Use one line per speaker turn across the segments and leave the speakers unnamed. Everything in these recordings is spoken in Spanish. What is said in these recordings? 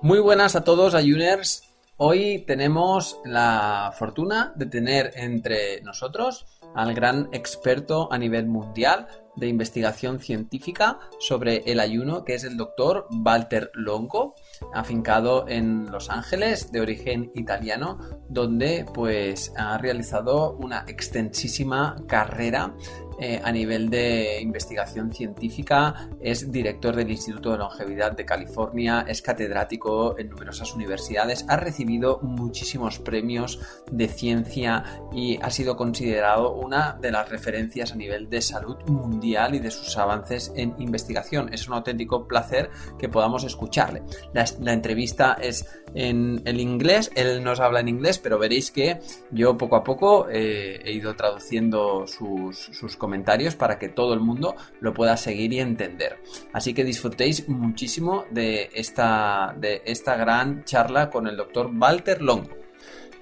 Muy buenas a todos, Ayuners. Hoy tenemos la fortuna de tener entre nosotros al gran experto a nivel mundial de investigación científica sobre el ayuno, que es el doctor Walter Longo, afincado en Los Ángeles, de origen italiano, donde pues ha realizado una extensísima carrera eh, a nivel de investigación científica, es director del Instituto de Longevidad de California, es catedrático en numerosas universidades, ha recibido muchísimos premios de ciencia y ha sido considerado una de las referencias a nivel de salud mundial y de sus avances en investigación. Es un auténtico placer que podamos escucharle. La, entrevista es en el inglés, él nos habla en inglés, pero veréis que yo poco a poco eh, he ido traduciendo sus, sus comentarios para que todo el mundo lo pueda seguir y entender. Así que disfrutéis muchísimo de esta, de esta gran charla con el doctor Walter Longo.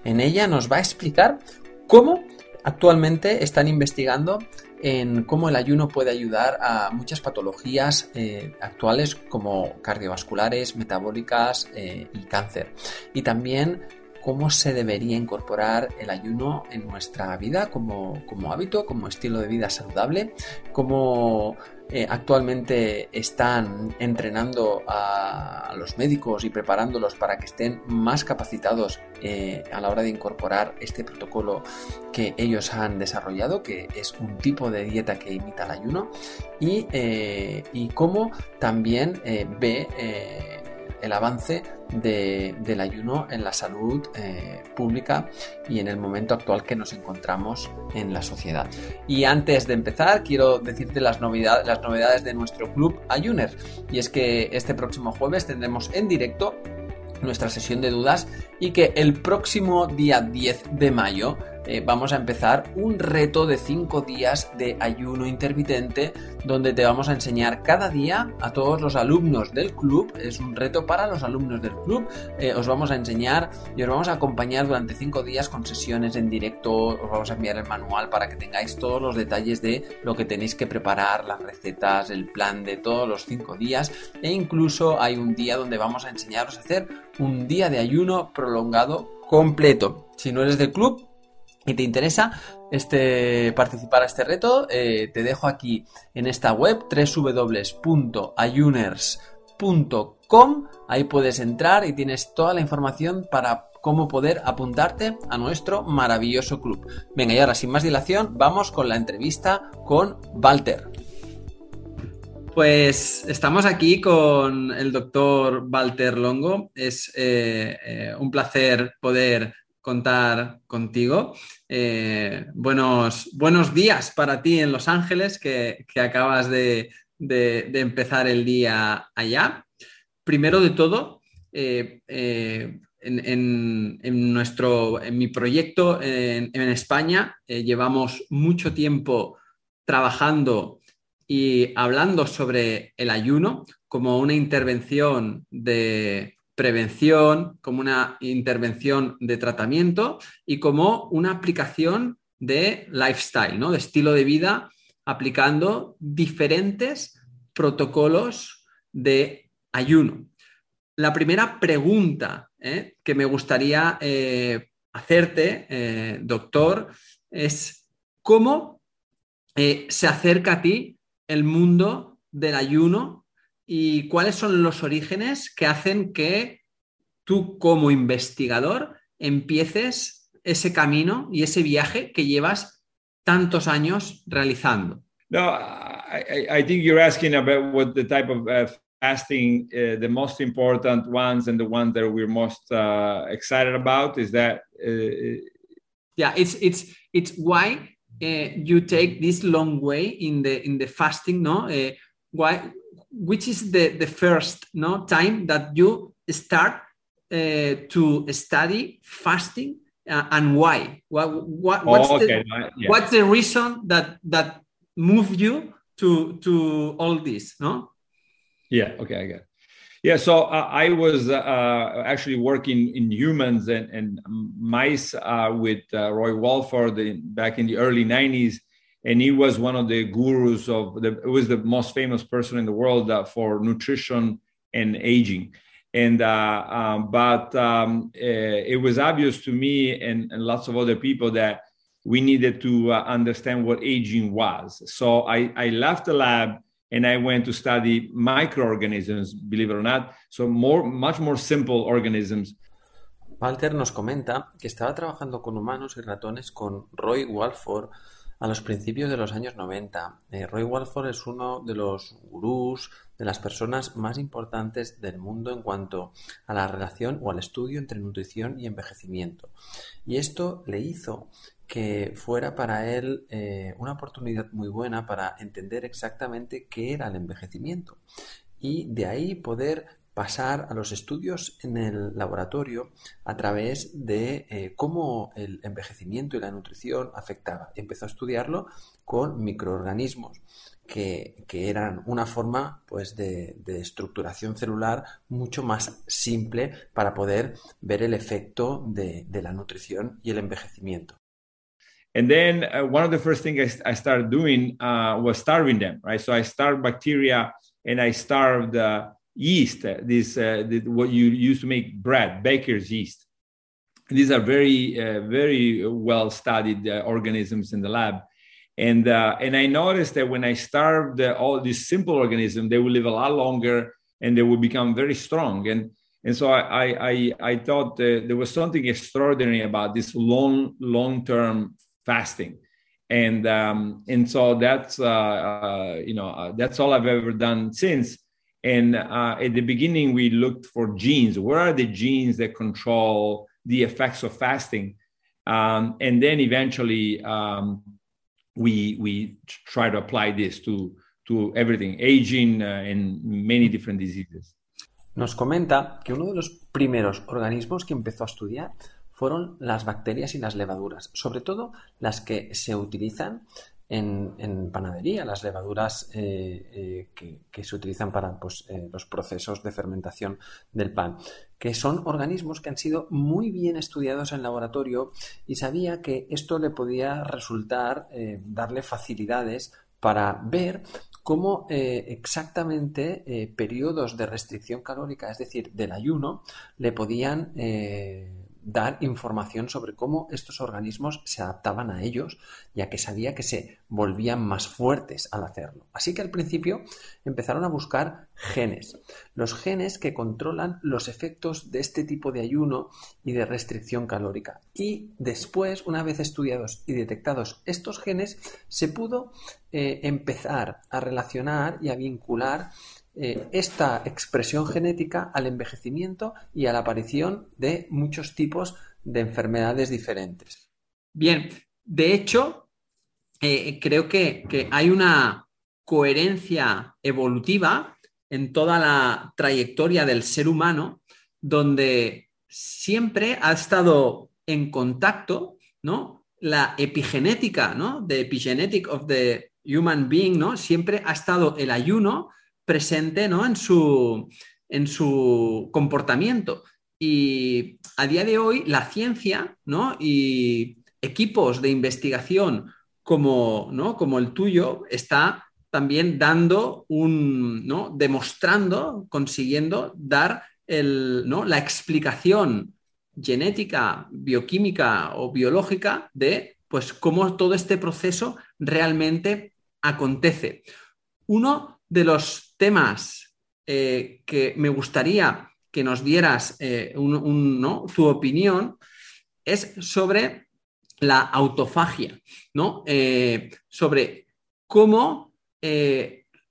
En ella nos va a explicar cómo actualmente están investigando en cómo el ayuno puede ayudar a muchas patologías eh, actuales como cardiovasculares, metabólicas eh, y cáncer. Y también cómo se debería incorporar el ayuno en nuestra vida como, hábito, como estilo de vida saludable, cómo eh, actualmente están entrenando a, los médicos y preparándolos para que estén más capacitados eh, a la hora de incorporar este protocolo que ellos han desarrollado, que es un tipo de dieta que imita el ayuno, y, eh, y cómo también ve el avance del ayuno en la salud eh, pública y en el momento actual que nos encontramos en la sociedad. Y antes de empezar, quiero decirte las, las novedades de nuestro club Ayuner. Y es que este próximo jueves tendremos en directo nuestra sesión de dudas y que el próximo día 10 de mayo eh, vamos a empezar un reto de 5 días de ayuno intermitente donde te vamos a enseñar cada día a todos los alumnos del club, es un reto para los alumnos del club, eh, os vamos a enseñar y os vamos a acompañar durante 5 días con sesiones en directo, os vamos a enviar el manual para que tengáis todos los detalles de lo que tenéis que preparar, las recetas, el plan de todos los 5 días. E incluso hay un día donde vamos a enseñaros a hacer un día de ayuno prolongado completo. Si no eres del club, y te interesa este, participar a este reto, eh, te dejo aquí en esta web www.ayuners.com. Ahí puedes entrar y tienes toda la información para cómo poder apuntarte a nuestro maravilloso club. Venga, y ahora sin más dilación, vamos con la entrevista con Walter. Pues estamos aquí con el doctor Walter Longo. Es eh, eh, un placer poder contar contigo. Eh, buenos, buenos días para ti en Los Ángeles, que, acabas de, empezar el día allá. Primero de todo, eh, eh, en, nuestro, en mi proyecto en, en España llevamos mucho tiempo trabajando y hablando sobre el ayuno como una intervención de prevención, como una intervención de tratamiento y como una aplicación de lifestyle, ¿no? de estilo de vida, aplicando diferentes protocolos de ayuno. La primera pregunta ¿eh? que me gustaría eh, hacerte, eh, doctor, es cómo se acerca a ti el mundo del ayuno y cuáles son los orígenes que hacen que tú como investigador empieces ese camino y ese viaje que llevas tantos años realizando.
No, I, I think you're asking about what the type of uh, fasting, uh, the most important ones and the ones that we're most uh, excited about. Is that? Uh,
yeah, it's it's it's why you take this long way in the in the fasting. No, uh, why which is the, the first no, time that you start uh, to study fasting uh, and why? What, what, what's, oh, okay. the, yeah. what's the reason that, that moved you to, to all this? No?
Yeah, okay, I get it. Yeah, so uh, I was uh, actually working in humans and, and mice uh, with uh, Roy Walford in, back in the early 90s and he was one of the gurus of the was the most famous person in the world uh, for nutrition and aging And uh, um, but um, uh, it was obvious to me and, and, lots of other people that we needed to understand what aging was. So I, I left the lab and I went to study microorganisms, believe it or not. So more, much more simple organisms.
Walter nos comenta que estaba trabajando con humanos y ratones con Roy Walford a los principios de los años 90. Eh, Roy Walford es uno de los gurús, de las personas más importantes del mundo en cuanto a la relación o al estudio entre nutrición y envejecimiento. Y esto le hizo que fuera para él eh, una oportunidad muy buena para entender exactamente qué era el envejecimiento y de ahí poder pasar a los estudios en el laboratorio a través de eh, cómo el envejecimiento y la nutrición afectaba. Empezó a estudiarlo con microorganismos que, que eran una forma pues, de, de, estructuración celular mucho más simple para poder ver el efecto de, de la nutrición y el envejecimiento.
And then uh, one of the first things I, I started doing uh, was starving them, right? So I starved bacteria and I starved uh, yeast, uh, this uh, what you use to make bread, baker's yeast. These are very, uh, very well studied organisms in the lab. And, and I noticed that when I starved all these simple organisms, they will live a lot longer and they will become very strong. And, and so I, I, I thought there was something extraordinary about this long, long-term fasting and um, and so that's uh, uh, you know uh, that's all I've ever done since. And uh, at the beginning, we looked for genes. Where are the genes that control the effects of fasting? Um, and then eventually, um, we we try to apply this to to everything, aging uh, and many different diseases.
Nos comenta que uno de los primeros organismos que empezó a estudiar fueron las bacterias y las levaduras, sobre todo las que se utilizan en, panadería, las levaduras eh, eh, que, se utilizan para pues, eh, los procesos de fermentación del pan, que son organismos que han sido muy bien estudiados en laboratorio y sabía que esto le podía resultar darle facilidades para ver cómo exactamente periodos de restricción calórica, es decir, del ayuno, le podían dar información sobre cómo estos organismos se adaptaban a ellos, ya que sabía que se volvían más fuertes al hacerlo. Así que al principio empezaron a buscar genes, los genes que controlan los efectos de este tipo de ayuno y de restricción calórica. Y después, una vez estudiados y detectados estos genes, se pudo eh, empezar a relacionar y a vincular eh, esta expresión genética al envejecimiento y a la aparición de muchos tipos de enfermedades diferentes. Bien, de hecho, eh, creo que, que hay una coherencia evolutiva en toda la trayectoria del ser humano, donde siempre ha estado en contacto, ¿no? La epigenética, ¿no? The epigenetic of the human being, ¿no? Siempre ha estado el ayuno presente ¿no? en, su, en su comportamiento. Y a día de hoy la ciencia ¿no? y equipos de investigación como, ¿no? como el tuyo está también dando un, ¿no? demostrando, consiguiendo dar el, ¿no? la explicación genética, bioquímica o biológica de pues cómo todo este proceso realmente acontece. Uno de los temas eh, que me gustaría que nos dieras eh, tu opinión es sobre la autofagia, ¿no? Eh, sobre cómo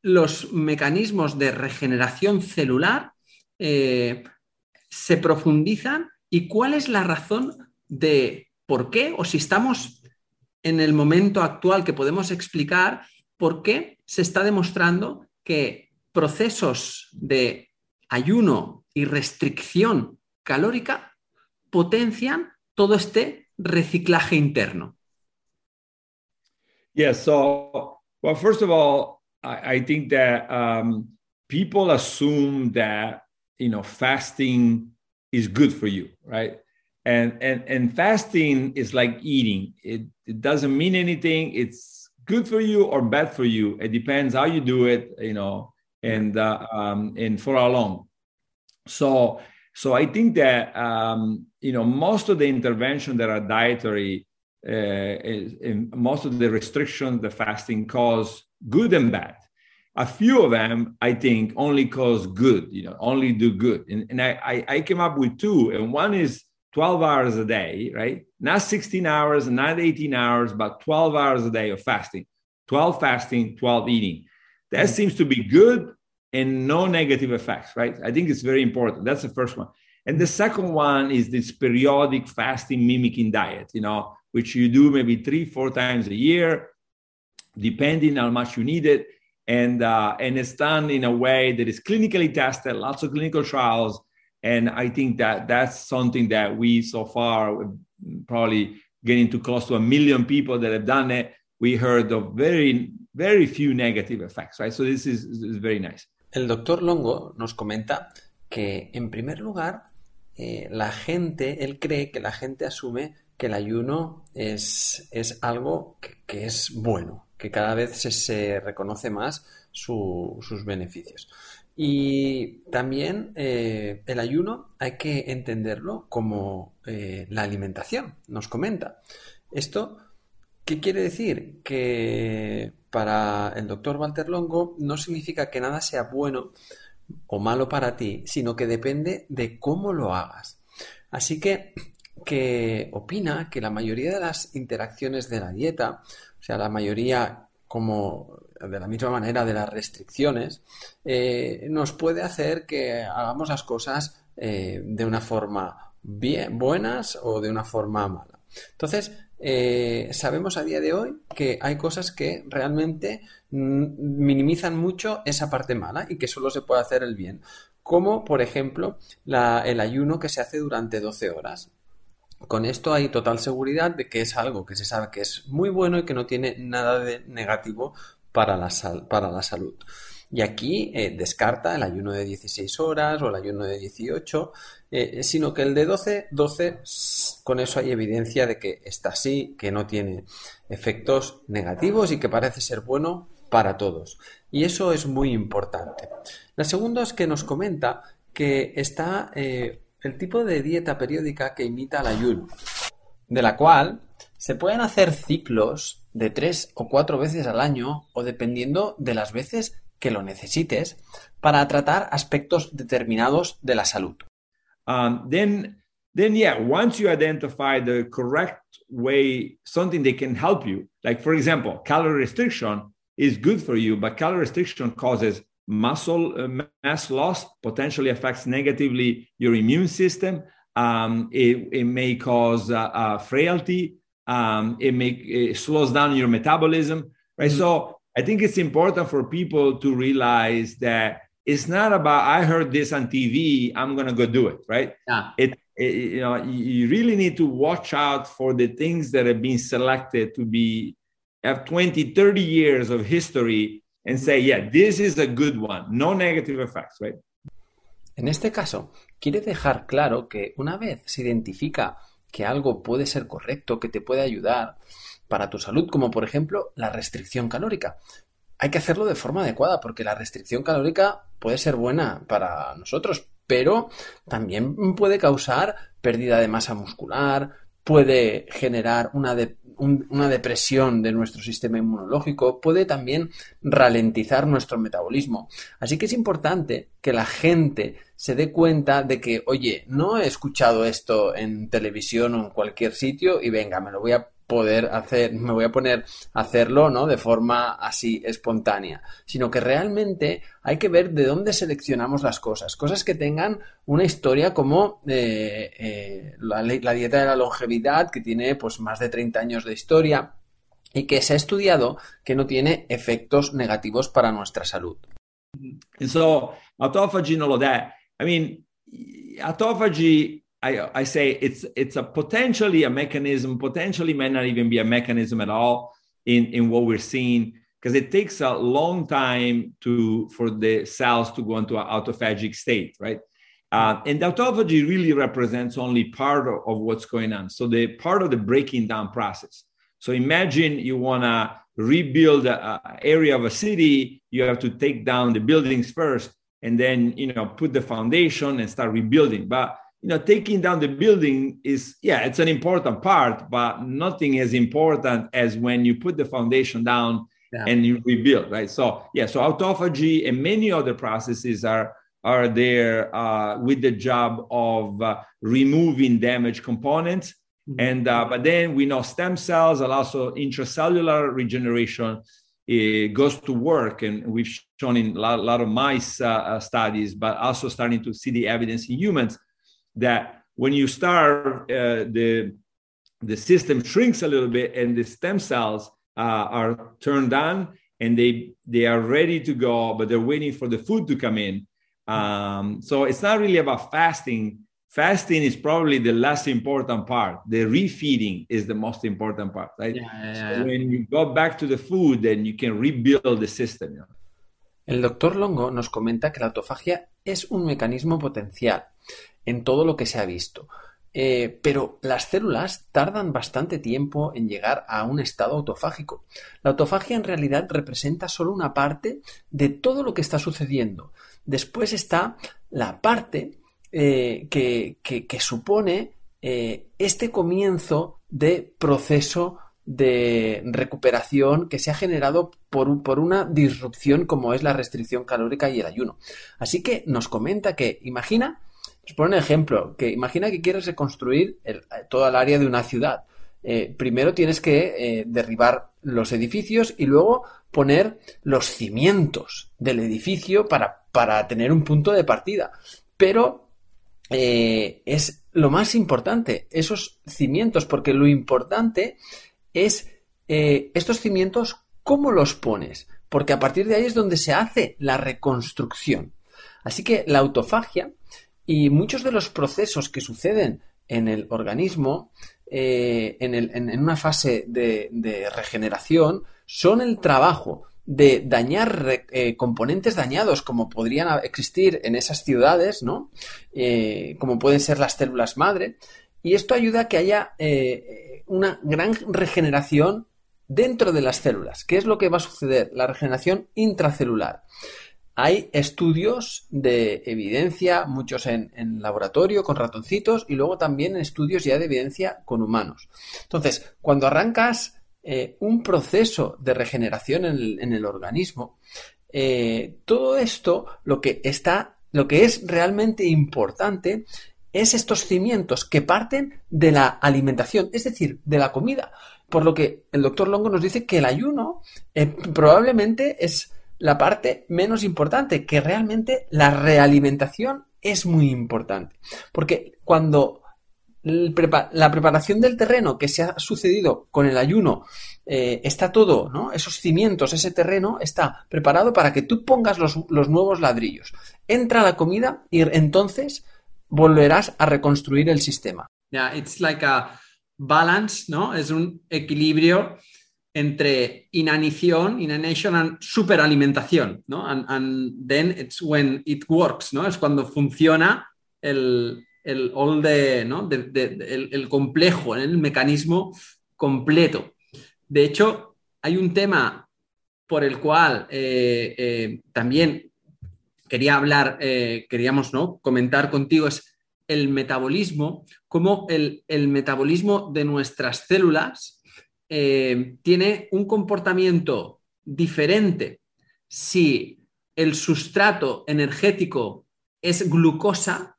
los mecanismos de regeneración celular se profundizan y cuál es la razón de por qué o si estamos en el momento actual que podemos explicar por qué se está demostrando que procesos de ayuno y restricción calórica potencian todo este reciclaje interno.
Yeah, so, well, first of all, I, I think that um, people assume that, you know, fasting is good for you, right? And, and, and fasting is like eating. It, it doesn't mean anything. It's good for you or bad for you. It depends how you do it, you know, and uh, um, and for how long. So, so I think that um, you know most of the intervention that are dietary, uh, is, most of the restrictions, the fasting cause good and bad. A few of them, I think, only cause good. You know, only do good. And, and I, I, I came up with two, and one is 12 hours a day, right? Not 16 hours, not 18 hours, but 12 hours a day of fasting. 12 fasting, 12 eating. That mm-hmm. seems to be good and no negative effects, right? I think it's very important. That's the first one. And the second one is this periodic fasting mimicking diet, you know, which you do maybe three, four times a year, depending how much you need it. And, uh, and it's done in a way that is clinically tested, lots of clinical trials. And I think that that's something that we so far probably getting to close to a million people that have done it. We heard of very, very few negative effects, right? So this is, is very nice.
El doctor Longo nos comenta que, en primer lugar, eh, la gente, él cree que la gente asume que el ayuno es, es algo que, es bueno, que cada vez se, reconoce más sus beneficios. Y también eh, el ayuno hay que entenderlo como eh, la alimentación, nos comenta. Esto, ¿qué quiere decir? Que para el doctor Walter Longo no significa que nada sea bueno o malo para ti, sino que depende de cómo lo hagas. Así que, que opina que la mayoría de las interacciones de la dieta, o sea, la mayoría como de la misma manera de las restricciones, eh, nos puede hacer que hagamos las cosas eh, de una forma bien, buenas o de una forma mala. Entonces, eh, sabemos a día de hoy que hay cosas que realmente minimizan mucho esa parte mala y que solo se puede hacer el bien, como por ejemplo el ayuno que se hace durante 12 horas. Con esto hay total seguridad de que es algo que se sabe que es muy bueno y que no tiene nada de negativo para la, para la salud. Y aquí eh, descarta el ayuno de 16 horas o el ayuno de 18, eh, sino que el de 12, 12, con eso hay evidencia de que está así, que no tiene efectos negativos y que parece ser bueno para todos. Y eso es muy importante. La segunda es que nos comenta que está eh, el tipo de dieta periódica que imita el ayuno, de la cual se pueden hacer ciclos de tres o cuatro veces al año o dependiendo de las veces que lo necesites para tratar aspectos determinados de la salud.
Um, then, then yeah, once you identify the correct way, something that can help you, like for example, calorie restriction is good for you, but calorie restriction causes muscle uh, mass loss, potentially affects negatively your immune system. Um, it, it, may cause uh, uh, frailty. Um, it may it slows down your metabolism, right? Mm-hmm. So I think it's important for people to realize that it's not about I heard this on TV, I'm gonna go do it, right? Yeah. It, it, you know you really need to watch out for the things that have been selected to be have 20, 30 years of history and say, yeah, this is a good one, no negative effects, right?
En este caso, quiere dejar claro que una vez se identifica que algo puede ser correcto, que te puede ayudar, para tu salud, como por ejemplo la restricción calórica. Hay que hacerlo de forma adecuada porque la restricción calórica puede ser buena para nosotros, pero también puede causar pérdida de masa muscular, puede generar una, una, depresión de nuestro sistema inmunológico, puede también ralentizar nuestro metabolismo. Así que es importante que la gente se dé cuenta de que, oye, no he escuchado esto en televisión o en cualquier sitio y venga, me lo voy a poder hacer, me voy a poner a hacerlo, ¿no? De forma así espontánea, sino que realmente hay que ver de dónde seleccionamos las cosas, cosas que tengan una historia como eh, eh, la, dieta de la longevidad, que tiene pues más de 30 años de historia y que se ha estudiado que no tiene efectos negativos para nuestra salud.
so, autophagy no lo da. I mean, autophagy I, I say it's it's a potentially a mechanism, potentially may not even be a mechanism at all in, in what we're seeing, because it takes a long time to for the cells to go into an autophagic state, right? Uh, and autophagy really represents only part of, of what's going on. So the part of the breaking down process. So imagine you want to rebuild an area of a city, you have to take down the buildings first and then you know put the foundation and start rebuilding. But you know, taking down the building is yeah, it's an important part, but nothing as important as when you put the foundation down yeah. and you rebuild, right? So yeah, so autophagy and many other processes are are there uh, with the job of uh, removing damaged components. Mm-hmm. And uh, but then we know stem cells and also intracellular regeneration it goes to work, and we've shown in a lot, lot of mice uh, uh, studies, but also starting to see the evidence in humans that when you starve, uh, the the system shrinks a little bit, and the stem cells are turned on, and they they are ready to go, but they're waiting for the food to come in. Um, so it's not really about fasting fasting is probably the less important part. The refeeding is the most important part, right? Yeah, yeah, yeah. So when you go back to the food, then you can rebuild the system. You know?
El doctor Longo nos comenta que la autofagia es un mecanismo potencial en todo lo que se ha visto. Eh, pero las células tardan bastante tiempo en llegar a un estado autofágico. La autofagia en realidad representa solo una parte de todo lo que está sucediendo. Después está la parte eh, que, supone eh, este comienzo de proceso de recuperación que se ha generado por, por, una disrupción como es la restricción calórica y el ayuno. Así que nos comenta que, imagina, os pone un ejemplo, que imagina que quieres reconstruir toda el área de una ciudad. Eh, primero tienes que derribar los edificios y luego poner los cimientos del edificio para, para tener un punto de partida. Pero eh, es lo más importante, esos cimientos, porque lo importante es eh, estos cimientos, ¿cómo los pones? Porque a partir de ahí es donde se hace la reconstrucción. Así que la autofagia y muchos de los procesos que suceden en el organismo eh, en, una fase de regeneración son el trabajo de dañar eh, componentes dañados como podrían existir en esas ciudades, ¿no? Como pueden ser las células madre. Y esto ayuda a que haya eh, una gran regeneración dentro de las células. ¿Qué es lo que va a suceder? La regeneración intracelular. Hay estudios de evidencia, muchos en, laboratorio con ratoncitos y luego también estudios ya de evidencia con humanos. Entonces, cuando arrancas eh, un proceso de regeneración en el, organismo. Eh, todo esto, lo que está, lo que es realmente importante es estos cimientos que parten de la alimentación, es decir, de la comida. Por lo que el doctor Longo nos dice que el ayuno eh, probablemente es la parte menos importante, que realmente la realimentación es muy importante. Porque cuando la preparación del terreno que se ha sucedido con el ayuno, eh, está todo, ¿no? Esos cimientos, ese terreno está preparado para que tú pongas los, nuevos ladrillos. Entra la comida y entonces volverás a reconstruir el sistema.
Yeah, it's like a balance, ¿no? Es un equilibrio entre inanición, inanition and superalimentación, ¿no? And, and then it's when it works, ¿no? Es cuando funciona el, el, all ¿no? el, complejo, el mecanismo completo. De hecho, hay un tema por el cual eh, eh, también quería hablar, eh, queríamos ¿no? comentar contigo, es el metabolismo, cómo el, el metabolismo de nuestras células tiene un comportamiento diferente si el sustrato energético es glucosa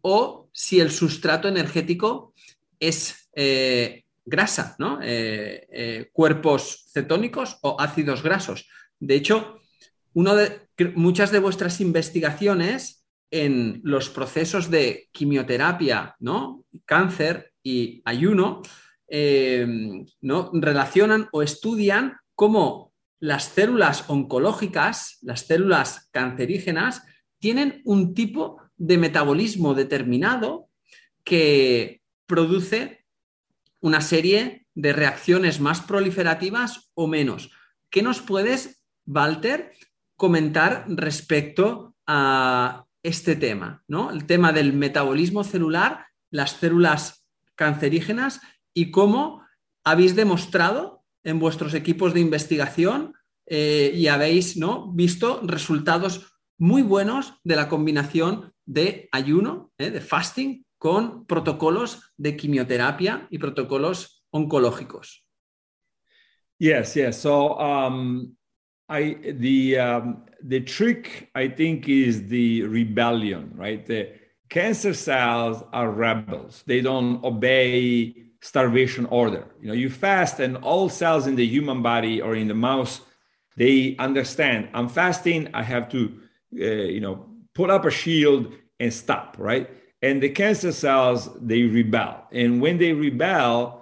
o si el sustrato energético es eh, grasa, ¿no? Eh, eh, cuerpos cetónicos o ácidos grasos. De hecho, uno de, muchas de vuestras investigaciones en los procesos de quimioterapia, ¿no? cáncer y ayuno, ¿no? relacionan o estudian cómo las células oncológicas, las células cancerígenas, tienen un tipo de metabolismo determinado que produce una serie de reacciones más proliferativas o menos. ¿Qué nos puedes, Walter, comentar respecto a este tema? ¿no? El tema del metabolismo celular, las células cancerígenas y cómo habéis demostrado en vuestros equipos de investigación eh, y habéis ¿no? visto resultados muy buenos de la combinación de ayuno, ¿eh? de fasting, con protocolos de quimioterapia y protocolos oncológicos.
Yes, yes. So um, I the um, the trick I think is the rebellion, right? The cancer cells are rebels. They don't obey starvation order. You know, you fast, and all cells in the human body or in the mouse, they understand. I'm fasting. I have to, uh, you know, put up a shield and stop, right? And the cancer cells they rebel, and when they rebel,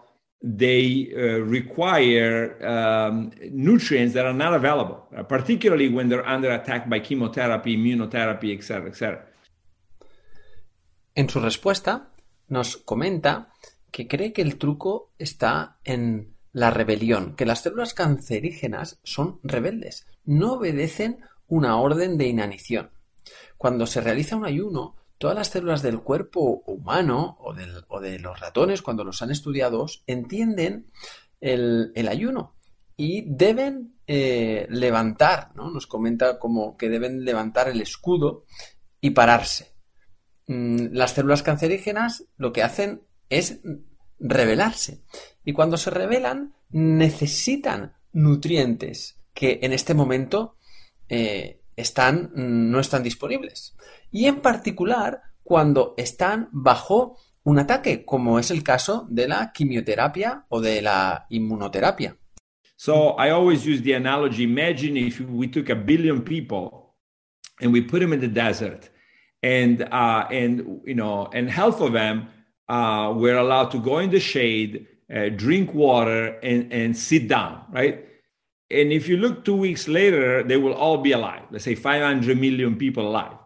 they uh, require um, nutrients that are not available, uh, particularly when they're under attack by chemotherapy, immunotherapy, etc., etc.
En su respuesta, nos comenta que cree que el truco está en la rebelión, que las células cancerígenas son rebeldes, no obedecen una orden de inanición. Cuando se realiza un ayuno, todas las células del cuerpo humano o, de los ratones, cuando los han estudiado, entienden el, ayuno y deben eh, levantar, ¿no? nos comenta como que deben levantar el escudo y pararse. Mm, las células cancerígenas lo que hacen es rebelarse. Y cuando se rebelan, necesitan nutrientes que en este momento eh, están, no están disponibles. Y en particular, cuando están bajo un ataque, como es el caso de la quimioterapia o de la inmunoterapia.
So I always use the analogy imagine if we took a billion people and we put them in the desert and uh, and you know and half of them uh, were allowed to go in the shade, uh, drink water, and, and sit down, right? And if you look two weeks later, they will all be alive. Let's say 500 million people alive.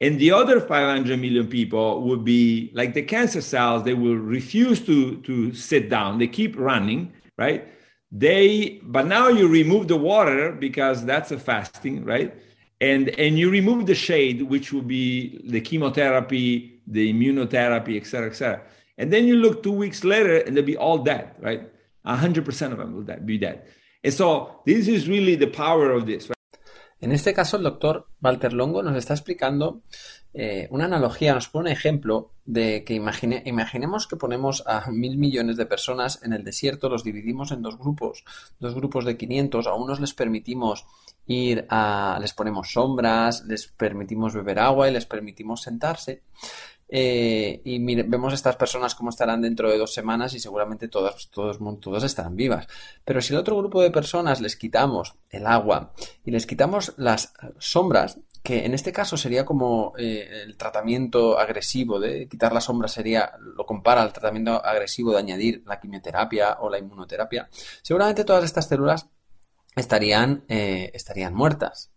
And the other 500 million people would be like the cancer cells, they will refuse to, to sit down. They keep running, right? They, but now you remove the water because that's a fasting, right? And, and you remove the shade, which will be the chemotherapy, the immunotherapy, et cetera, et cetera. And then you look two weeks later and they'll be all dead, right? 100% of them will be dead. And so this is really the power of this, right?
En este caso, el doctor Walter Longo nos está explicando eh, una analogía, nos pone un ejemplo de que imagine, imaginemos que ponemos a mil millones de personas en el desierto, los dividimos en dos grupos, dos grupos de 500, a unos les permitimos ir a, les ponemos sombras, les permitimos beber agua y les permitimos sentarse. Eh, y vemos estas personas cómo estarán dentro de dos semanas y seguramente todas, todos, todas estarán vivas. Pero si al otro grupo de personas les quitamos el agua y les quitamos las sombras, que en este caso sería como eh, el tratamiento agresivo de quitar la sombra sería, lo compara al tratamiento agresivo de añadir la quimioterapia o la inmunoterapia, seguramente todas estas células estarían, eh, estarían muertas.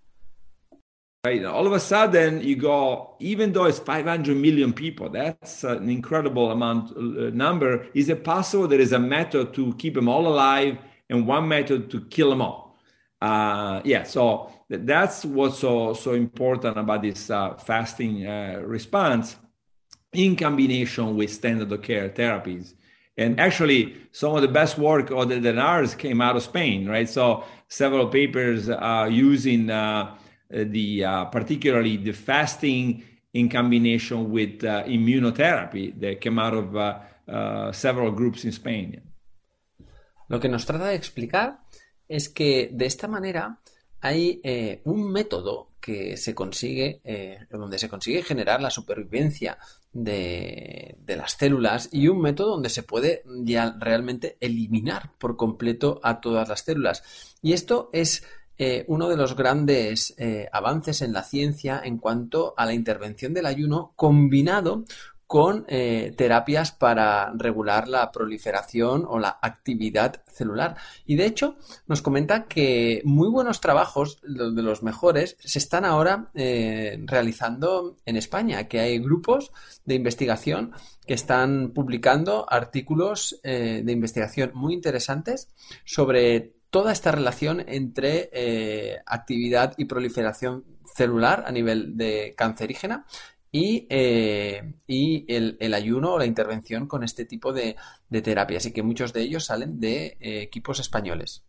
Right. All of a sudden, you go, even though it's 500 million people, that's an incredible amount uh, number. Is it possible there is a method to keep them all alive and one method to kill them all? Uh, yeah, so that's what's so so important about this uh, fasting uh, response in combination with standard of care therapies. And actually, some of the best work other than ours came out of Spain, right? So several papers uh, using uh, the uh, particularly the fasting in combination with uh, immunotherapy that came out of uh, several groups in Spain.
Lo que nos trata de explicar es que de esta manera hay eh, un método que se consigue, eh, donde se consigue generar la supervivencia de, de, las células y un método donde se puede ya realmente eliminar por completo a todas las células. Y esto es eh, uno de los grandes eh, avances en la ciencia en cuanto a la intervención del ayuno combinado con eh, terapias para regular la proliferación o la actividad celular. Y de hecho, nos comenta que muy buenos trabajos, de los mejores, se están ahora realizando en España, que hay grupos de investigación que están publicando artículos de investigación muy interesantes sobre toda esta relación entre eh, actividad y proliferación celular a nivel de cancerígena y, eh, y el, ayuno o la intervención con este tipo de, terapia. Así que muchos de ellos salen de eh, equipos españoles.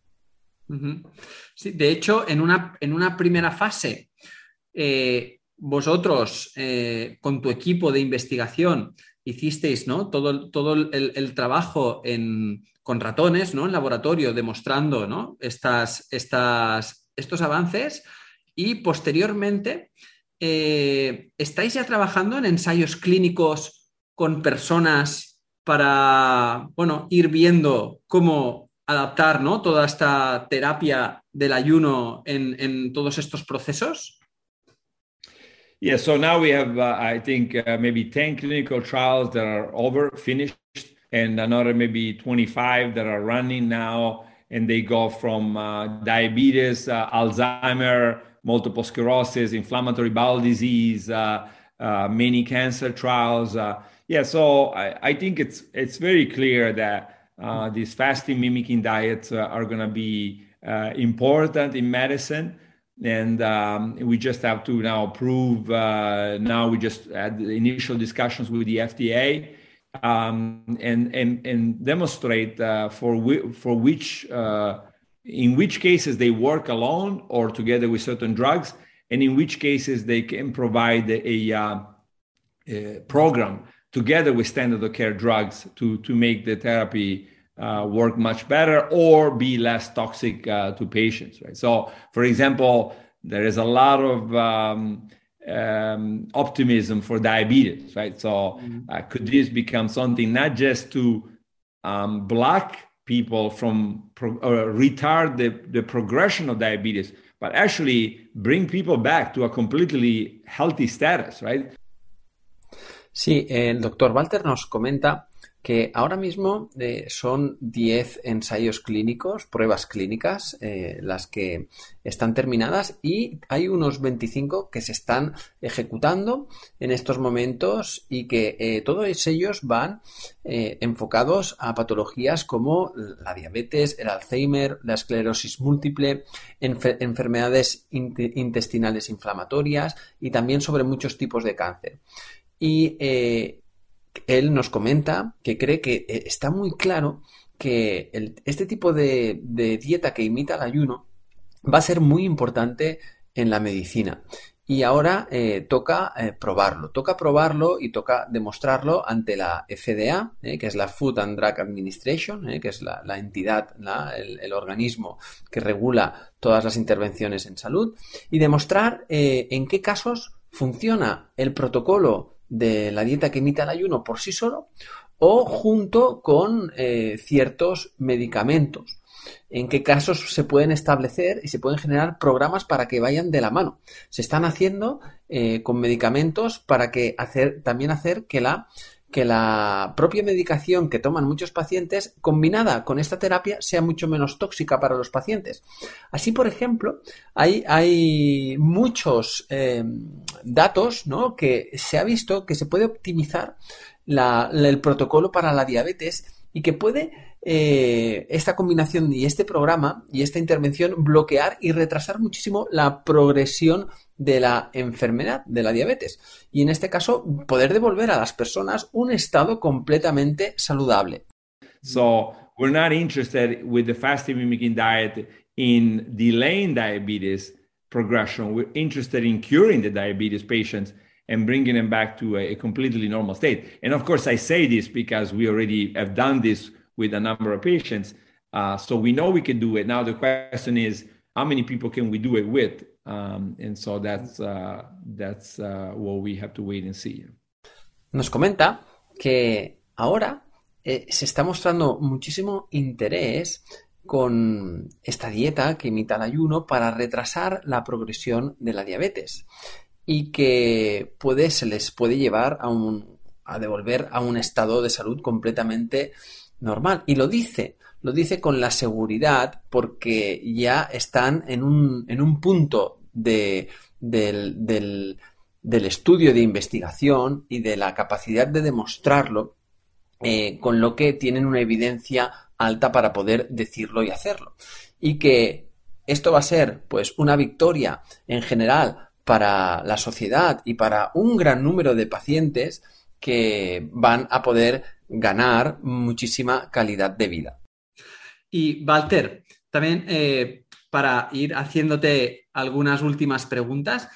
Sí, de hecho, en una, en una primera fase vosotros con tu equipo de investigación hicisteis ¿no? todo, todo el, trabajo con ratones ¿no? en laboratorio demostrando ¿no? estas, estas, estos avances y posteriormente estáis ya trabajando en ensayos clínicos con personas para bueno, ir viendo cómo adaptar ¿no? toda esta terapia del ayuno en, en todos estos procesos?
Yeah, so now we have, uh, I think, uh, maybe 10 clinical trials that are over, finished, and another maybe 25 that are running now. And they go from uh, diabetes, uh, Alzheimer, multiple sclerosis, inflammatory bowel disease, uh, uh, many cancer trials. yeah, so I, I think it's it's very clear that uh, these fasting mimicking diets uh, are going to be uh, important in medicine. And um, we just have to now prove. Uh, now we just had the initial discussions with the FDA um, and, and, and demonstrate uh, for, for which, uh, in which cases they work alone or together with certain drugs, and in which cases they can provide a, a program together with standard of care drugs to, to make the therapy uh, work much better or be less toxic uh, to patients, right? So, for example, there is a lot of um, um, optimism for diabetes, right? So, mm-hmm. uh, could this become something not just to um, block people from pro- retard the, the progression of diabetes, but actually bring people back to a completely healthy status, right?
Sí, el doctor Walter nos comenta que ahora mismo eh, son 10 ensayos clínicos, pruebas clínicas, eh, las que están terminadas y hay unos 25 que se están ejecutando en estos momentos y que eh, todos ellos van enfocados a patologías como la diabetes, el Alzheimer, la esclerosis múltiple, enfermedades intestinales inflamatorias y también sobre muchos tipos de cáncer. Y él nos comenta que cree que eh, está muy claro que este tipo de, dieta que imita el ayuno va a ser muy importante en la medicina. Y ahora eh, toca eh, probarlo, toca probarlo y toca demostrarlo ante la FDA, que es la Food and Drug Administration, que es la, entidad, el, organismo que regula todas las intervenciones en salud, y demostrar en qué casos funciona el protocolo de la dieta que imita el ayuno por sí solo o junto con eh, ciertos medicamentos. En qué casos se pueden establecer y se pueden generar programas para que vayan de la mano. Se están haciendo eh, con medicamentos para que hacer, también hacer que la que la propia medicación que toman muchos pacientes, combinada con esta terapia, sea mucho menos tóxica para los pacientes. Así, por ejemplo, hay, hay muchos eh, datos ¿no? que se ha visto que se puede optimizar el protocolo para la diabetes y que puede eh, esta combinación y este programa y esta intervención bloquear y retrasar muchísimo la progresión de la enfermedad, de la diabetes. Y en este caso, poder devolver a las personas un estado completamente saludable.
So, we're not interested with the fasting mimicking diet in delaying diabetes progression. We're interested in curing the diabetes patients and bringing them back to a, completely normal state. And of course, I say this because we already have done this with a number of patients. Uh, so we know we can do it. Now the question is, how many people can we do it with?
Nos comenta que ahora eh, se está mostrando muchísimo interés con esta dieta que imita el ayuno para retrasar la progresión de la diabetes y que puede, se les puede llevar a, un, a devolver a un estado de salud completamente normal. Y lo dice, lo dice con la seguridad porque ya están en un, en un punto de, del, del, del, estudio de investigación y de la capacidad de demostrarlo, eh, con lo que tienen una evidencia alta para poder decirlo y hacerlo. Y que esto va a ser pues una victoria en general para la sociedad y para un gran número de pacientes que van a poder ganar muchísima calidad de vida.
Y Walter, también eh, para ir haciéndote algunas últimas preguntas,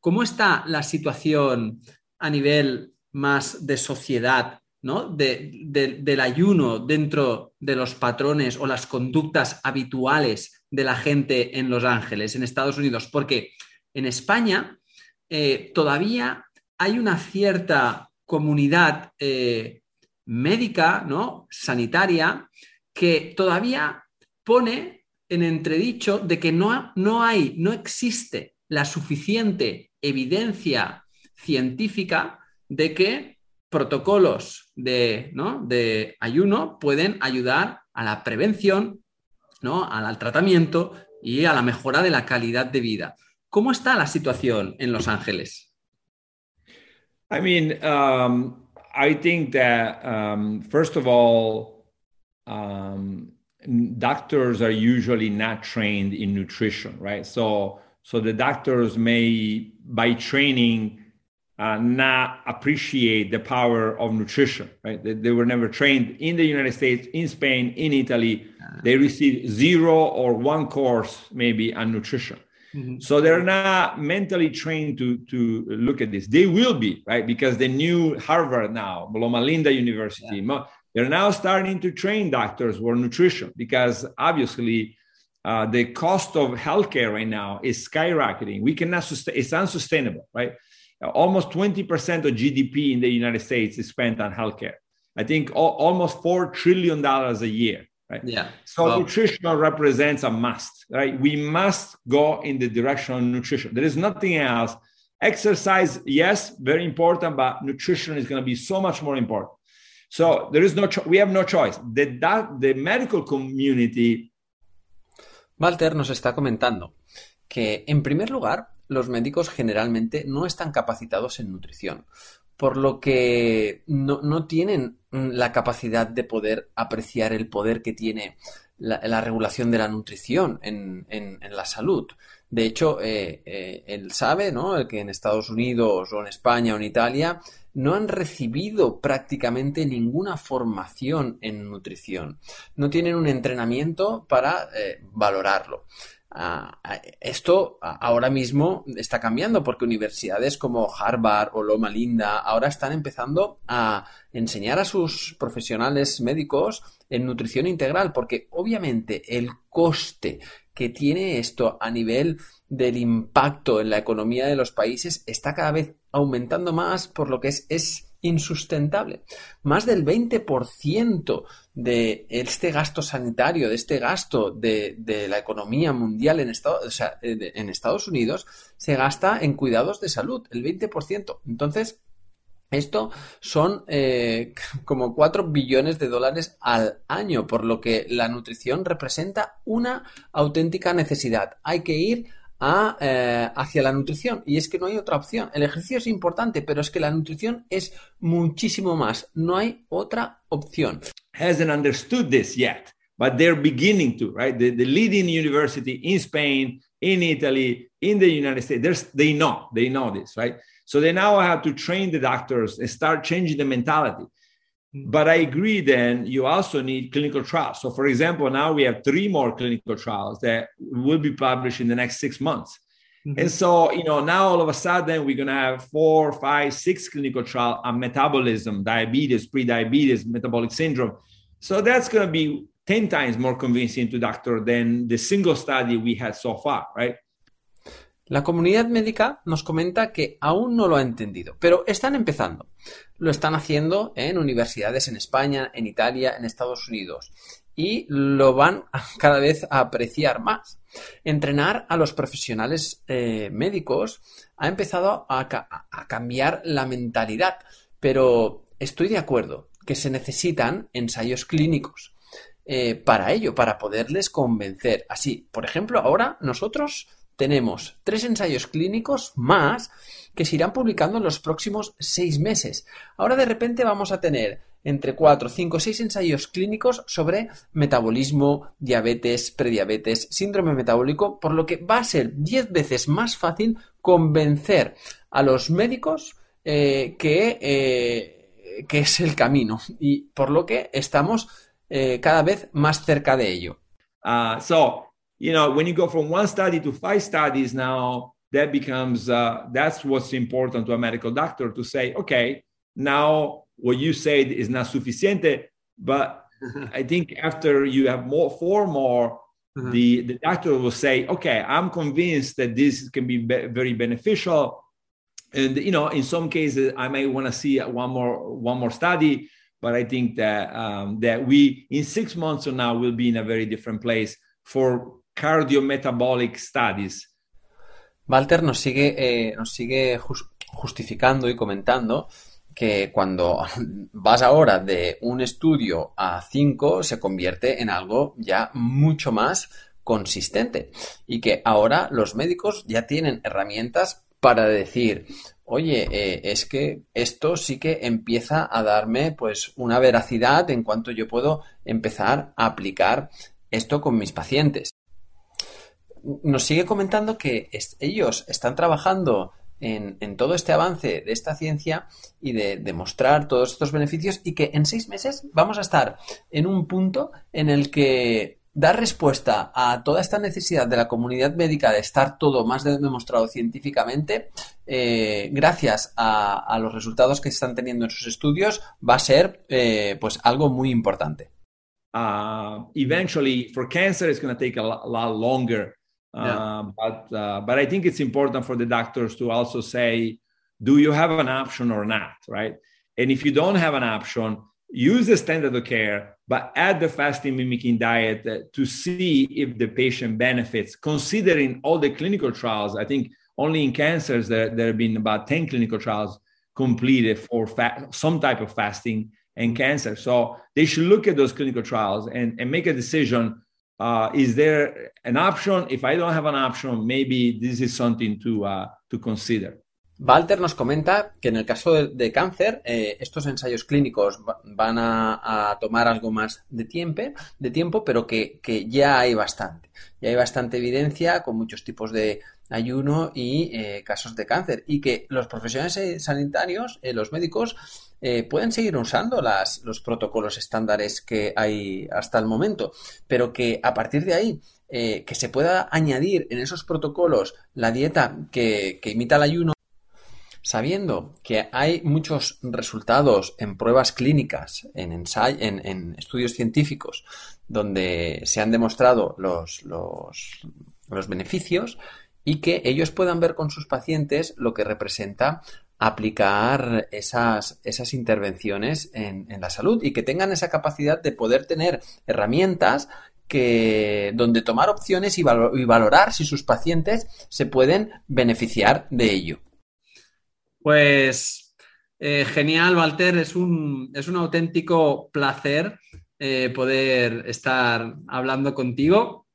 ¿cómo está la situación a nivel más de sociedad, ¿no? del ayuno dentro de los patrones o las conductas habituales de la gente en Los Ángeles, en Estados Unidos? Porque en España eh, todavía hay una cierta comunidad eh, médica, ¿no? sanitaria, que todavía pone en entredicho de que no, no hay, no existe la suficiente evidencia científica de que protocolos de, de ayuno pueden ayudar a la prevención, ¿no? al tratamiento y a la mejora de la calidad de vida. ¿Cómo está la situación en Los Ángeles?
I mean, um, I think that um, first of all, um, doctors are usually not trained in nutrition, right? So, so the doctors may, by training, uh, not appreciate the power of nutrition, right? They, they, were never trained in the United States, in Spain, in Italy. They receive zero or one course maybe on nutrition. Mm-hmm. So they're not mentally trained to, to look at this. They will be, right? Because the new Harvard now, Loma Linda University, yeah. they're now starting to train doctors for nutrition because obviously uh, the cost of healthcare right now is skyrocketing. We cannot sustain, it's unsustainable, right? Almost 20% of GDP in the United States is spent on healthcare. I think almost $4 trillion a year right?
Yeah.
So well, nutrition represents a must, right? We must go in the direction of nutrition. There is nothing else. Exercise, yes, very important, but nutrition is going to be so much more important. So there is no, cho- we have no choice. The, that, the medical community.
Walter nos está comentando que, en primer lugar, los médicos generalmente no están capacitados en nutrición por lo que no, tienen la capacidad de poder apreciar el poder que tiene la, regulación de la nutrición en, la salud. De hecho, eh, eh, él sabe ¿no? que en Estados Unidos o en España o en Italia no han recibido prácticamente ninguna formación en nutrición. No tienen un entrenamiento para eh, valorarlo esto ahora mismo está cambiando porque universidades como Harvard o Loma Linda ahora están empezando a enseñar a sus profesionales médicos en nutrición integral porque obviamente el coste que tiene esto a nivel del impacto en la economía de los países está cada vez aumentando más por lo que es, es insustentable. Más del 20% de este gasto sanitario, de este gasto de, la economía mundial en, en Estados Unidos, se gasta en cuidados de salud, el 20%. Entonces, esto son eh, como 4 billones de dólares al año, por lo que la nutrición representa una auténtica necesidad. Hay que ir a, eh, hacia la nutrición. Y es que no hay otra opción. El ejercicio es importante, pero es que la nutrición es muchísimo más. No hay otra opción.
Hasn't understood this yet, but they're beginning to, right? The, the leading university in Spain, in Italy, in the United States, they know, they know this, right? So they now have to train the doctors and start changing the mentality. But I agree, then you also need clinical trials. So, for example, now we have three more clinical trials that will be published in the next six months. Mm-hmm. And so, you know, now all of a sudden we're going to have four, five, six clinical trials on metabolism, diabetes, pre-diabetes, metabolic syndrome. So that's going to be 10 times more convincing to doctor than the single study we had so far, right?
La comunidad médica nos comenta que aún no lo ha entendido, pero están empezando. Lo están haciendo en universidades en España, en Italia, en Estados Unidos y lo van cada vez a apreciar más. Entrenar a los profesionales eh, médicos ha empezado a, cambiar la mentalidad, pero estoy de acuerdo que se necesitan ensayos clínicos. Eh, para ello, para poderles convencer. Así, por ejemplo, ahora nosotros tenemos tres ensayos clínicos más que se irán publicando en los próximos seis meses. Ahora de repente vamos a tener entre cuatro, cinco, seis ensayos clínicos sobre metabolismo, diabetes, prediabetes, síndrome metabólico, por lo que va a ser diez veces más fácil convencer a los médicos eh, que, eh, que, es el camino y por lo que estamos eh, cada vez más cerca de ello.
Uh, so you know, when you go from one study to five studies now, that becomes uh, that's what's important to a medical doctor to say, okay, now what you said is not sufficiente, but I think after you have more four more, uh-huh. the, the doctor will say, okay, I'm convinced that this can be, be very beneficial. And you know, in some cases, I may want to see one more one more study, but I think that um, that we in six months from now will be in a very different place for cardiometabolic studies.
Walter nos sigue, eh, nos sigue justificando y comentando que cuando vas ahora de un estudio a cinco se convierte en algo ya mucho más consistente y que ahora los médicos ya tienen herramientas para decir, oye, eh, es que esto sí que empieza a darme pues una veracidad en cuanto yo puedo empezar a aplicar esto con mis pacientes. Nos sigue comentando que ellos están trabajando en, todo este avance de esta ciencia y de demostrar todos estos beneficios y que en seis meses vamos a estar en un punto en el que dar respuesta a toda esta necesidad de la comunidad médica de estar todo más demostrado científicamente, eh, gracias a, los resultados que se están teniendo en sus estudios, va a ser eh, pues algo muy importante.
Uh, eventually, for cancer, it's going to take a lot longer Yeah. Uh, but uh, but I think it's important for the doctors to also say, do you have an option or not, right? And if you don't have an option, use the standard of care, but add the fasting mimicking diet uh, to see if the patient benefits. Considering all the clinical trials, I think only in cancers there, there have been about 10 clinical trials completed for fa- some type of fasting and cancer. So they should look at those clinical trials and, and make a decision uh, is there an option? If I don't have an option, maybe this is something to, uh, to consider.
Walter nos comenta que en el caso de, cáncer, eh, estos ensayos clínicos van a, tomar algo más de tiempo, de tiempo pero que, que, ya hay bastante. Ya hay bastante evidencia con muchos tipos de ayuno y eh, casos de cáncer. Y que los profesionales sanitarios, eh, los médicos, eh, pueden seguir usando las, los protocolos estándares que hay hasta el momento, pero que a partir de ahí eh, que se pueda añadir en esos protocolos la dieta que, imita el ayuno, sabiendo que hay muchos resultados en pruebas clínicas, en, en, en estudios científicos, donde se han demostrado los, los, los beneficios y que ellos puedan ver con sus pacientes lo que representa aplicar esas, esas intervenciones en, la salud y que tengan esa capacidad de poder tener herramientas que donde tomar opciones y, valorar si sus pacientes se pueden beneficiar de ello.
Pues eh, genial, Walter. Es un, es un auténtico placer eh, poder estar hablando contigo,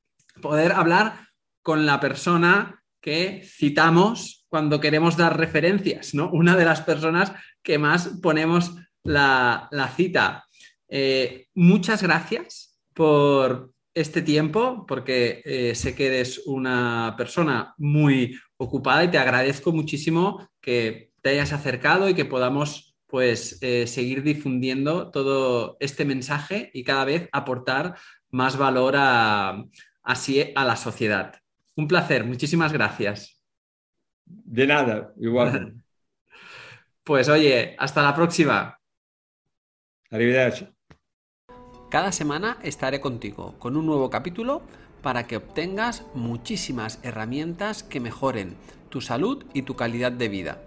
poder hablar con la persona que citamos cuando queremos dar referencias, ¿no? Una de las personas que más ponemos la, cita. Eh, muchas gracias por este tiempo, porque eh, sé que eres una persona muy ocupada y te agradezco muchísimo que te hayas acercado y que podamos pues eh, seguir difundiendo todo este mensaje y cada vez aportar más valor así a la sociedad. Un placer, muchísimas gracias.
De nada, igual.
Pues oye, hasta la próxima.
Arrivederci.
Cada semana estaré contigo con un nuevo capítulo para que obtengas muchísimas herramientas que mejoren tu salud y tu calidad de vida.